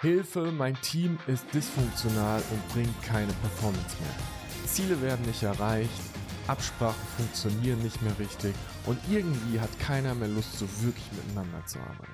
Hilfe, mein Team ist dysfunktional und bringt keine Performance mehr. Ziele werden nicht erreicht, Absprachen funktionieren nicht mehr richtig und irgendwie hat keiner mehr Lust, so wirklich miteinander zu arbeiten.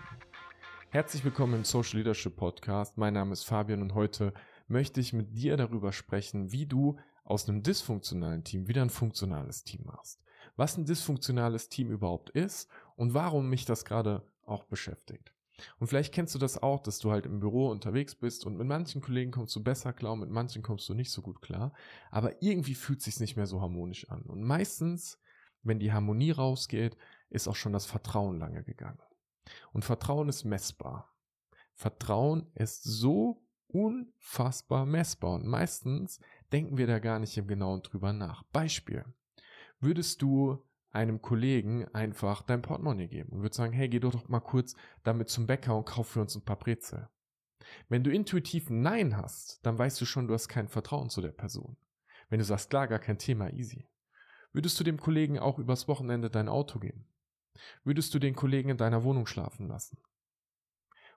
Herzlich willkommen im Social Leadership Podcast. Mein Name ist Fabian und heute möchte ich mit dir darüber sprechen, wie du aus einem dysfunktionalen Team wieder ein funktionales Team machst. Was ein dysfunktionales Team überhaupt ist und warum mich das gerade auch beschäftigt. Und vielleicht kennst du das auch, dass du halt im Büro unterwegs bist und mit manchen Kollegen kommst du besser klar und mit manchen kommst du nicht so gut klar. Aber irgendwie fühlt es sich nicht mehr so harmonisch an. Und meistens, wenn die Harmonie rausgeht, ist auch schon das Vertrauen lange gegangen. Und Vertrauen ist messbar. Vertrauen ist so unfassbar messbar. Und meistens denken wir da gar nicht im Genauen drüber nach. Beispiel. Würdest du einem Kollegen einfach dein Portemonnaie geben und würde sagen, hey, geh doch mal kurz damit zum Bäcker und kauf für uns ein paar Brezel. Wenn du intuitiv Nein hast, dann weißt du schon, du hast kein Vertrauen zu der Person. Wenn du sagst, klar, gar kein Thema, easy. Würdest du dem Kollegen auch übers Wochenende dein Auto geben? Würdest du den Kollegen in deiner Wohnung schlafen lassen?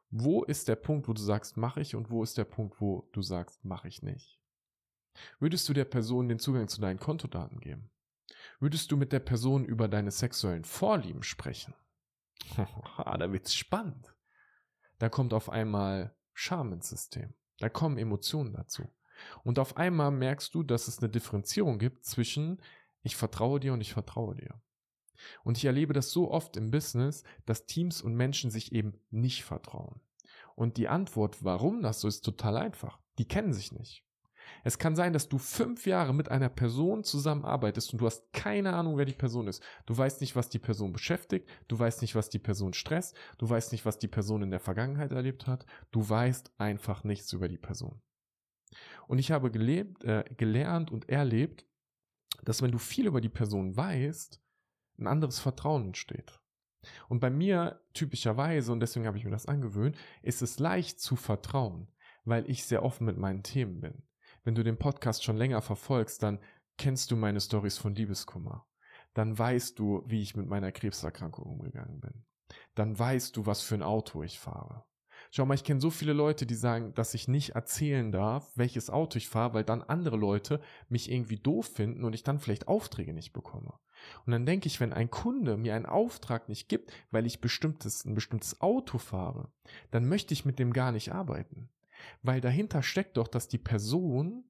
Wo ist der Punkt, wo du sagst, mache ich und wo ist der Punkt, wo du sagst, mache ich nicht? Würdest du der Person den Zugang zu deinen Kontodaten geben? Würdest du mit der Person über deine sexuellen Vorlieben sprechen? da wird's spannend. Da kommt auf einmal Scham ins System. Da kommen Emotionen dazu. Und auf einmal merkst du, dass es eine Differenzierung gibt zwischen ich vertraue dir und ich vertraue dir. Und ich erlebe das so oft im Business, dass Teams und Menschen sich eben nicht vertrauen. Und die Antwort, warum das so ist, total einfach. Die kennen sich nicht. Es kann sein, dass du fünf Jahre mit einer Person zusammenarbeitest und du hast keine Ahnung, wer die Person ist. Du weißt nicht, was die Person beschäftigt, du weißt nicht, was die Person stresst, du weißt nicht, was die Person in der Vergangenheit erlebt hat, du weißt einfach nichts über die Person. Und ich habe gelebt, äh, gelernt und erlebt, dass wenn du viel über die Person weißt, ein anderes Vertrauen entsteht. Und bei mir typischerweise, und deswegen habe ich mir das angewöhnt, ist es leicht zu vertrauen, weil ich sehr offen mit meinen Themen bin. Wenn du den Podcast schon länger verfolgst, dann kennst du meine Stories von Liebeskummer. Dann weißt du, wie ich mit meiner Krebserkrankung umgegangen bin. Dann weißt du, was für ein Auto ich fahre. Schau mal, ich kenne so viele Leute, die sagen, dass ich nicht erzählen darf, welches Auto ich fahre, weil dann andere Leute mich irgendwie doof finden und ich dann vielleicht Aufträge nicht bekomme. Und dann denke ich, wenn ein Kunde mir einen Auftrag nicht gibt, weil ich bestimmtes, ein bestimmtes Auto fahre, dann möchte ich mit dem gar nicht arbeiten. Weil dahinter steckt doch, dass die Person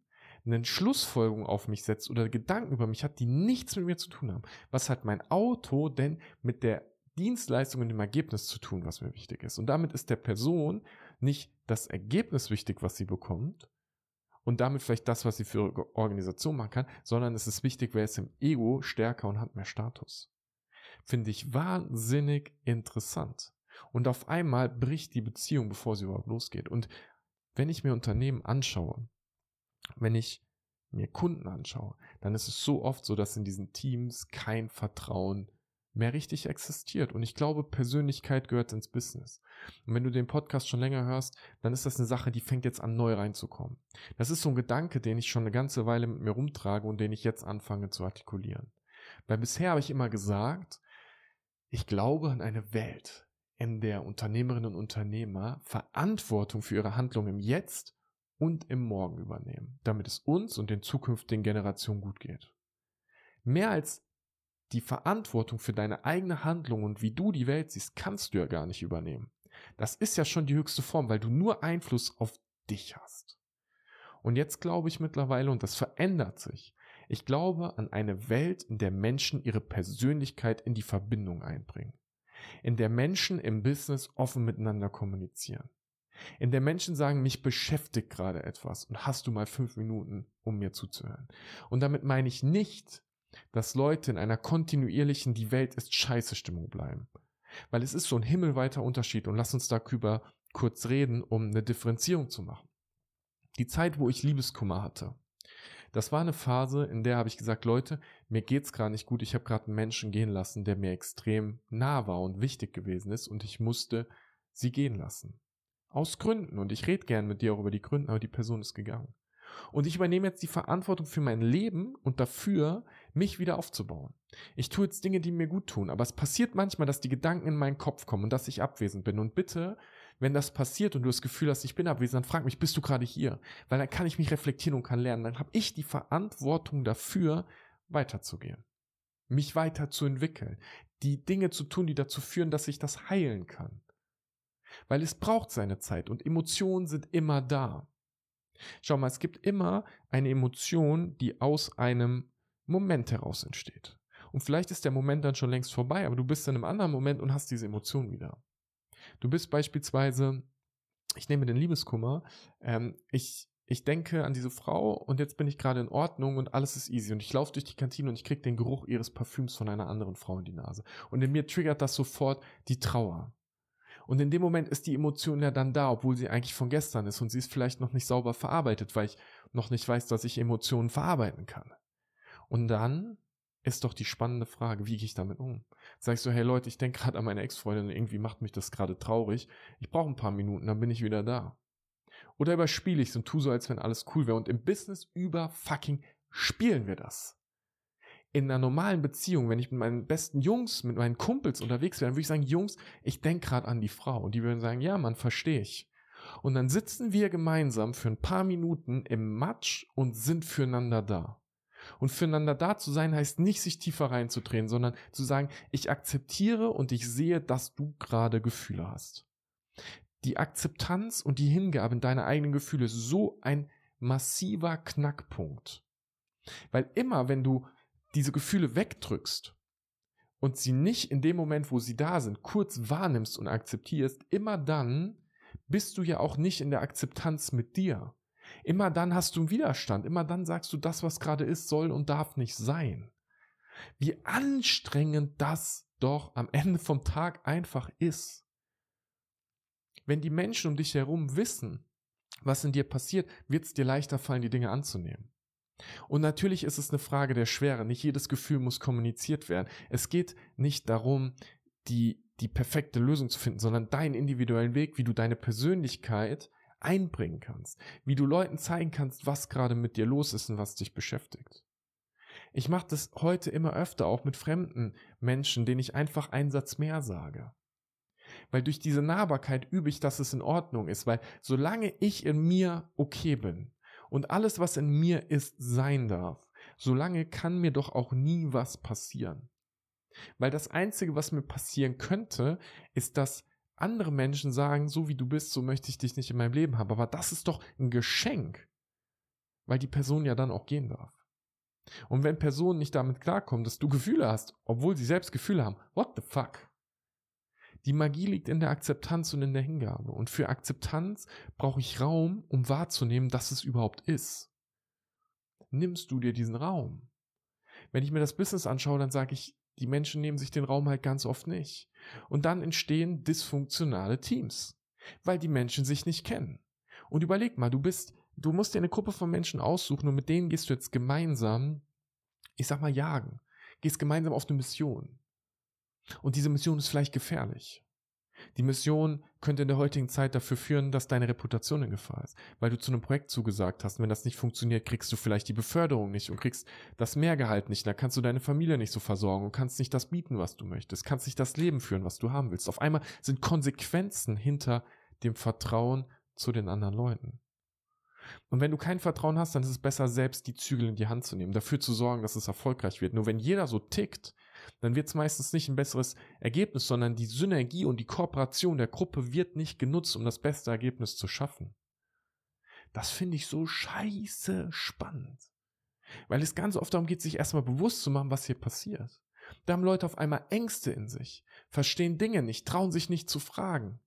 eine Schlussfolgerung auf mich setzt oder Gedanken über mich hat, die nichts mit mir zu tun haben. Was hat mein Auto denn mit der Dienstleistung und dem Ergebnis zu tun, was mir wichtig ist? Und damit ist der Person nicht das Ergebnis wichtig, was sie bekommt, und damit vielleicht das, was sie für Organisation machen kann, sondern es ist wichtig, wer ist im Ego stärker und hat mehr Status. Finde ich wahnsinnig interessant. Und auf einmal bricht die Beziehung, bevor sie überhaupt losgeht. Und wenn ich mir Unternehmen anschaue, wenn ich mir Kunden anschaue, dann ist es so oft so, dass in diesen Teams kein Vertrauen mehr richtig existiert. Und ich glaube, Persönlichkeit gehört ins Business. Und wenn du den Podcast schon länger hörst, dann ist das eine Sache, die fängt jetzt an, neu reinzukommen. Das ist so ein Gedanke, den ich schon eine ganze Weile mit mir rumtrage und den ich jetzt anfange zu artikulieren. Weil bisher habe ich immer gesagt, ich glaube an eine Welt, in der Unternehmerinnen und Unternehmer Verantwortung für ihre Handlungen im Jetzt und im Morgen übernehmen, damit es uns und den zukünftigen Generationen gut geht. Mehr als die Verantwortung für deine eigene Handlung und wie du die Welt siehst, kannst du ja gar nicht übernehmen. Das ist ja schon die höchste Form, weil du nur Einfluss auf dich hast. Und jetzt glaube ich mittlerweile, und das verändert sich, ich glaube an eine Welt, in der Menschen ihre Persönlichkeit in die Verbindung einbringen in der Menschen im Business offen miteinander kommunizieren. In der Menschen sagen, mich beschäftigt gerade etwas und hast du mal fünf Minuten, um mir zuzuhören. Und damit meine ich nicht, dass Leute in einer kontinuierlichen Die Welt ist scheiße Stimmung bleiben. Weil es ist so ein himmelweiter Unterschied und lass uns darüber kurz reden, um eine Differenzierung zu machen. Die Zeit, wo ich Liebeskummer hatte, das war eine Phase, in der habe ich gesagt, Leute, mir geht's gerade nicht gut. Ich habe gerade einen Menschen gehen lassen, der mir extrem nah war und wichtig gewesen ist und ich musste sie gehen lassen. Aus Gründen. Und ich rede gern mit dir auch über die Gründe, aber die Person ist gegangen. Und ich übernehme jetzt die Verantwortung für mein Leben und dafür, mich wieder aufzubauen. Ich tue jetzt Dinge, die mir gut tun, aber es passiert manchmal, dass die Gedanken in meinen Kopf kommen und dass ich abwesend bin. Und bitte Wenn das passiert und du das Gefühl hast, ich bin abwesend, dann frag mich, bist du gerade hier? Weil dann kann ich mich reflektieren und kann lernen. Dann habe ich die Verantwortung dafür, weiterzugehen. Mich weiterzuentwickeln. Die Dinge zu tun, die dazu führen, dass ich das heilen kann. Weil es braucht seine Zeit und Emotionen sind immer da. Schau mal, es gibt immer eine Emotion, die aus einem Moment heraus entsteht. Und vielleicht ist der Moment dann schon längst vorbei, aber du bist in einem anderen Moment und hast diese Emotion wieder. Du bist beispielsweise, ich nehme den Liebeskummer, ähm, ich, ich denke an diese Frau und jetzt bin ich gerade in Ordnung und alles ist easy und ich laufe durch die Kantine und ich kriege den Geruch ihres Parfüms von einer anderen Frau in die Nase. Und in mir triggert das sofort die Trauer. Und in dem Moment ist die Emotion ja dann da, obwohl sie eigentlich von gestern ist und sie ist vielleicht noch nicht sauber verarbeitet, weil ich noch nicht weiß, dass ich Emotionen verarbeiten kann. Und dann ist doch die spannende Frage, wie gehe ich damit um? Sag ich so, hey Leute, ich denke gerade an meine Ex-Freundin, irgendwie macht mich das gerade traurig. Ich brauche ein paar Minuten, dann bin ich wieder da. Oder überspiele ich es und tu so, als wenn alles cool wäre. Und im Business über fucking spielen wir das in einer normalen Beziehung, wenn ich mit meinen besten Jungs, mit meinen Kumpels unterwegs wäre, dann würde ich sagen, Jungs, ich denke gerade an die Frau. Und die würden sagen, ja, man, verstehe ich. Und dann sitzen wir gemeinsam für ein paar Minuten im Matsch und sind füreinander da. Und füreinander da zu sein heißt nicht, sich tiefer reinzudrehen, sondern zu sagen, ich akzeptiere und ich sehe, dass du gerade Gefühle hast. Die Akzeptanz und die Hingabe in deine eigenen Gefühle ist so ein massiver Knackpunkt. Weil immer, wenn du diese Gefühle wegdrückst und sie nicht in dem Moment, wo sie da sind, kurz wahrnimmst und akzeptierst, immer dann bist du ja auch nicht in der Akzeptanz mit dir. Immer dann hast du einen Widerstand. Immer dann sagst du, das, was gerade ist, soll und darf nicht sein. Wie anstrengend das doch am Ende vom Tag einfach ist. Wenn die Menschen um dich herum wissen, was in dir passiert, wird es dir leichter fallen, die Dinge anzunehmen. Und natürlich ist es eine Frage der Schwere. Nicht jedes Gefühl muss kommuniziert werden. Es geht nicht darum, die, die perfekte Lösung zu finden, sondern deinen individuellen Weg, wie du deine Persönlichkeit einbringen kannst, wie du Leuten zeigen kannst, was gerade mit dir los ist und was dich beschäftigt. Ich mache das heute immer öfter auch mit fremden Menschen, denen ich einfach einen Satz mehr sage. Weil durch diese Nahbarkeit übe ich, dass es in Ordnung ist, weil solange ich in mir okay bin, und alles, was in mir ist, sein darf, solange kann mir doch auch nie was passieren. Weil das Einzige, was mir passieren könnte, ist, dass andere Menschen sagen, so wie du bist, so möchte ich dich nicht in meinem Leben haben. Aber das ist doch ein Geschenk, weil die Person ja dann auch gehen darf. Und wenn Personen nicht damit klarkommen, dass du Gefühle hast, obwohl sie selbst Gefühle haben, what the fuck? Die Magie liegt in der Akzeptanz und in der Hingabe. Und für Akzeptanz brauche ich Raum, um wahrzunehmen, dass es überhaupt ist. Nimmst du dir diesen Raum? Wenn ich mir das Business anschaue, dann sage ich, die Menschen nehmen sich den Raum halt ganz oft nicht. Und dann entstehen dysfunktionale Teams, weil die Menschen sich nicht kennen. Und überleg mal, du bist, du musst dir eine Gruppe von Menschen aussuchen und mit denen gehst du jetzt gemeinsam, ich sag mal, jagen. Gehst gemeinsam auf eine Mission. Und diese Mission ist vielleicht gefährlich. Die Mission könnte in der heutigen Zeit dafür führen, dass deine Reputation in Gefahr ist, weil du zu einem Projekt zugesagt hast. Wenn das nicht funktioniert, kriegst du vielleicht die Beförderung nicht und kriegst das Mehrgehalt nicht. Da kannst du deine Familie nicht so versorgen und kannst nicht das bieten, was du möchtest, kannst nicht das Leben führen, was du haben willst. Auf einmal sind Konsequenzen hinter dem Vertrauen zu den anderen Leuten. Und wenn du kein Vertrauen hast, dann ist es besser, selbst die Zügel in die Hand zu nehmen, dafür zu sorgen, dass es erfolgreich wird. Nur wenn jeder so tickt, dann wird es meistens nicht ein besseres Ergebnis, sondern die Synergie und die Kooperation der Gruppe wird nicht genutzt, um das beste Ergebnis zu schaffen. Das finde ich so scheiße spannend. Weil es ganz oft darum geht, sich erstmal bewusst zu machen, was hier passiert. Da haben Leute auf einmal Ängste in sich, verstehen Dinge nicht, trauen sich nicht zu fragen,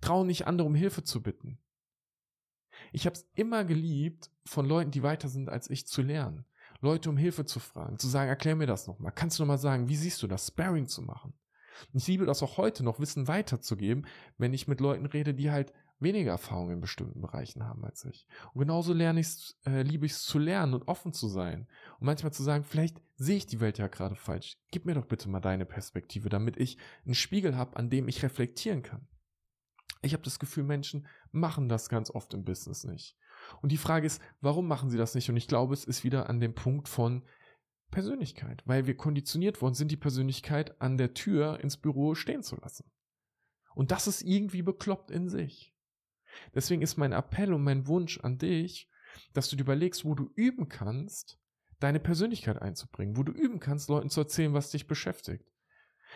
trauen nicht andere um Hilfe zu bitten. Ich habe es immer geliebt, von Leuten, die weiter sind als ich, zu lernen. Leute um Hilfe zu fragen, zu sagen, erklär mir das nochmal. Kannst du nochmal sagen, wie siehst du das? Sparring zu machen. Ich liebe das auch heute noch, Wissen weiterzugeben, wenn ich mit Leuten rede, die halt weniger Erfahrung in bestimmten Bereichen haben als ich. Und genauso lerne ich äh, liebe ich es zu lernen und offen zu sein. Und manchmal zu sagen, vielleicht sehe ich die Welt ja gerade falsch. Gib mir doch bitte mal deine Perspektive, damit ich einen Spiegel habe, an dem ich reflektieren kann. Ich habe das Gefühl, Menschen machen das ganz oft im Business nicht. Und die Frage ist, warum machen sie das nicht? Und ich glaube, es ist wieder an dem Punkt von Persönlichkeit, weil wir konditioniert worden sind, die Persönlichkeit an der Tür ins Büro stehen zu lassen. Und das ist irgendwie bekloppt in sich. Deswegen ist mein Appell und mein Wunsch an dich, dass du dir überlegst, wo du üben kannst, deine Persönlichkeit einzubringen, wo du üben kannst, Leuten zu erzählen, was dich beschäftigt.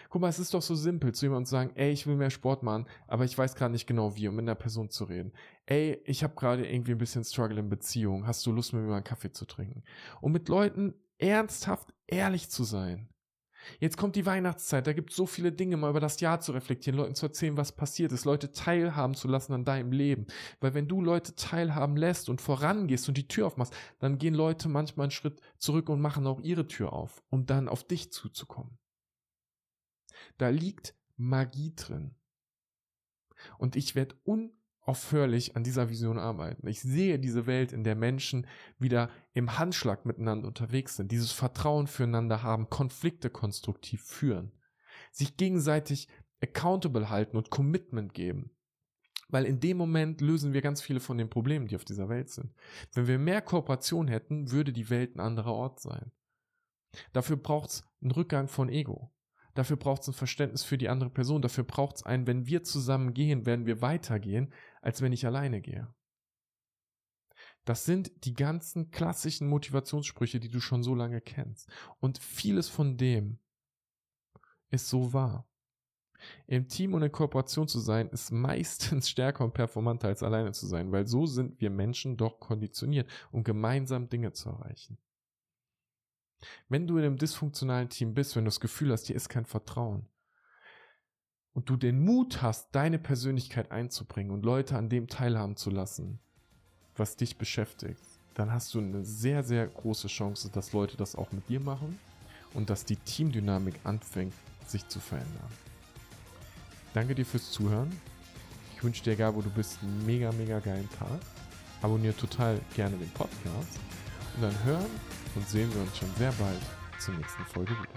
Guck mal, es ist doch so simpel, zu jemandem zu sagen, ey, ich will mehr Sport machen, aber ich weiß gerade nicht genau wie, um mit einer Person zu reden. Ey, ich habe gerade irgendwie ein bisschen Struggle in Beziehung. Hast du Lust, mit mir mal einen Kaffee zu trinken? Und mit Leuten ernsthaft ehrlich zu sein. Jetzt kommt die Weihnachtszeit, da gibt es so viele Dinge, mal über das Jahr zu reflektieren, Leuten zu erzählen, was passiert ist, Leute teilhaben zu lassen an deinem Leben. Weil wenn du Leute teilhaben lässt und vorangehst und die Tür aufmachst, dann gehen Leute manchmal einen Schritt zurück und machen auch ihre Tür auf, um dann auf dich zuzukommen. Da liegt Magie drin. Und ich werde unaufhörlich an dieser Vision arbeiten. Ich sehe diese Welt, in der Menschen wieder im Handschlag miteinander unterwegs sind, dieses Vertrauen füreinander haben, Konflikte konstruktiv führen, sich gegenseitig accountable halten und Commitment geben. Weil in dem Moment lösen wir ganz viele von den Problemen, die auf dieser Welt sind. Wenn wir mehr Kooperation hätten, würde die Welt ein anderer Ort sein. Dafür braucht es einen Rückgang von Ego. Dafür braucht es ein Verständnis für die andere Person. Dafür braucht es ein, wenn wir zusammen gehen, werden wir weitergehen, als wenn ich alleine gehe. Das sind die ganzen klassischen Motivationssprüche, die du schon so lange kennst. Und vieles von dem ist so wahr. Im Team und in Kooperation zu sein, ist meistens stärker und performanter als alleine zu sein, weil so sind wir Menschen doch konditioniert, um gemeinsam Dinge zu erreichen. Wenn du in einem dysfunktionalen Team bist, wenn du das Gefühl hast, hier ist kein Vertrauen und du den Mut hast, deine Persönlichkeit einzubringen und Leute an dem teilhaben zu lassen, was dich beschäftigt, dann hast du eine sehr, sehr große Chance, dass Leute das auch mit dir machen und dass die Teamdynamik anfängt, sich zu verändern. Danke dir fürs Zuhören. Ich wünsche dir, egal wo du bist, einen mega, mega geilen Tag. Abonniere total gerne den Podcast und dann hören und sehen wir uns schon sehr bald zur nächsten Folge wieder.